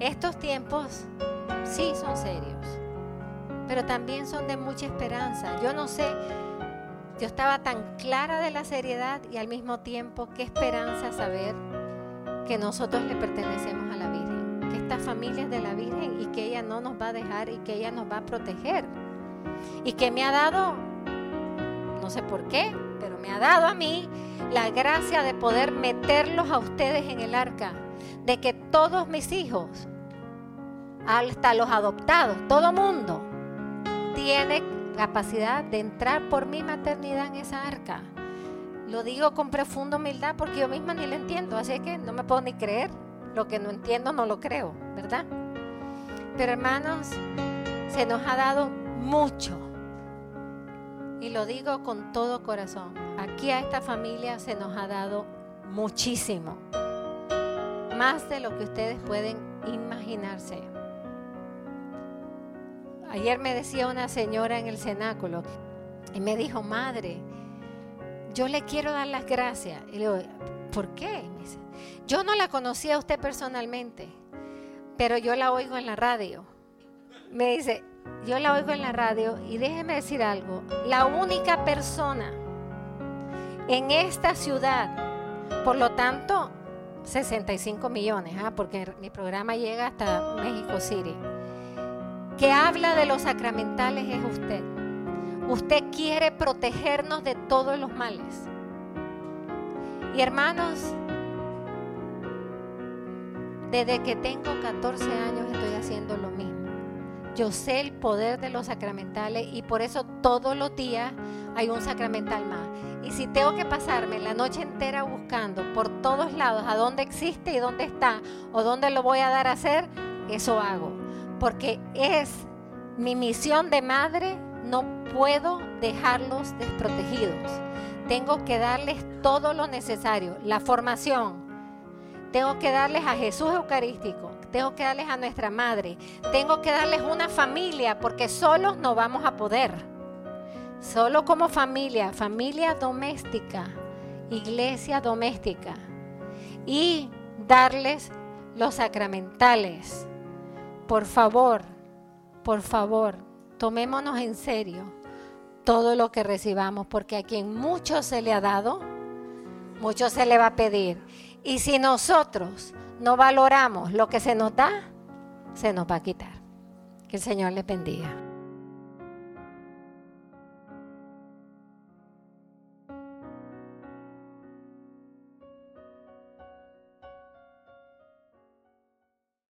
Estos tiempos sí son serios, pero también son de mucha esperanza. Yo no sé, yo estaba tan clara de la seriedad y al mismo tiempo qué esperanza saber que nosotros le pertenecemos a la Virgen, que esta familia es de la Virgen y que ella no nos va a dejar y que ella nos va a proteger. Y que me ha dado, no sé por qué, pero me ha dado a mí la gracia de poder meterlos a ustedes en el arca, de que todos mis hijos, hasta los adoptados, todo mundo, tiene capacidad de entrar por mi maternidad en esa arca. Lo digo con profunda humildad porque yo misma ni lo entiendo, así que no me puedo ni creer. Lo que no entiendo no lo creo, ¿verdad? Pero hermanos, se nos ha dado mucho. Y lo digo con todo corazón. Aquí a esta familia se nos ha dado muchísimo. Más de lo que ustedes pueden imaginarse. Ayer me decía una señora en el cenáculo y me dijo, madre, yo le quiero dar las gracias. Y le digo, ¿por qué? yo no la conocía a usted personalmente, pero yo la oigo en la radio. Me dice, yo la oigo en la radio y déjeme decir algo, la única persona en esta ciudad, por lo tanto, 65 millones, ¿ah? porque mi programa llega hasta México City, que habla de los sacramentales es usted. Usted quiere protegernos de todos los males. Y hermanos, desde que tengo 14 años estoy haciendo lo mismo. Yo sé el poder de los sacramentales y por eso todos los días hay un sacramental más. Y si tengo que pasarme la noche entera buscando por todos lados a dónde existe y dónde está o dónde lo voy a dar a hacer, eso hago. Porque es mi misión de madre no puedo dejarlos desprotegidos. Tengo que darles todo lo necesario, la formación. Tengo que darles a Jesús Eucarístico. Tengo que darles a nuestra madre. Tengo que darles una familia porque solos no vamos a poder. Solo como familia, familia doméstica, iglesia doméstica. Y darles los sacramentales. Por favor, por favor, tomémonos en serio todo lo que recibamos, porque a quien mucho se le ha dado, mucho se le va a pedir. Y si nosotros no valoramos lo que se nos da, se nos va a quitar. Que el Señor les bendiga.